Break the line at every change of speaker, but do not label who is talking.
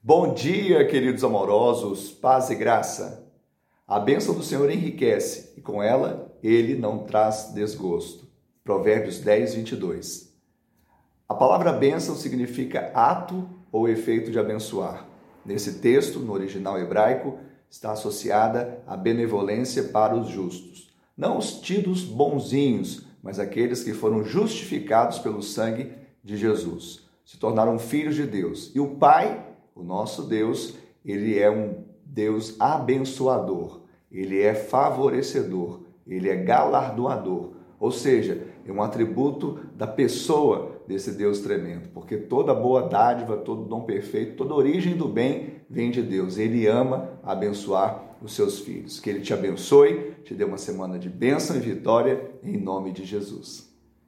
Bom dia, queridos amorosos, paz e graça. A bênção do Senhor enriquece e com ela ele não traz desgosto. Provérbios 10, 22. A palavra bênção significa ato ou efeito de abençoar. Nesse texto, no original hebraico, está associada a benevolência para os justos. Não os tidos bonzinhos, mas aqueles que foram justificados pelo sangue de Jesus. Se tornaram filhos de Deus. E o Pai o nosso Deus, ele é um Deus abençoador, ele é favorecedor, ele é galardoador. Ou seja, é um atributo da pessoa desse Deus tremendo, porque toda boa dádiva, todo dom perfeito, toda origem do bem vem de Deus. Ele ama abençoar os seus filhos. Que ele te abençoe, te dê uma semana de bênção e vitória, em nome de Jesus.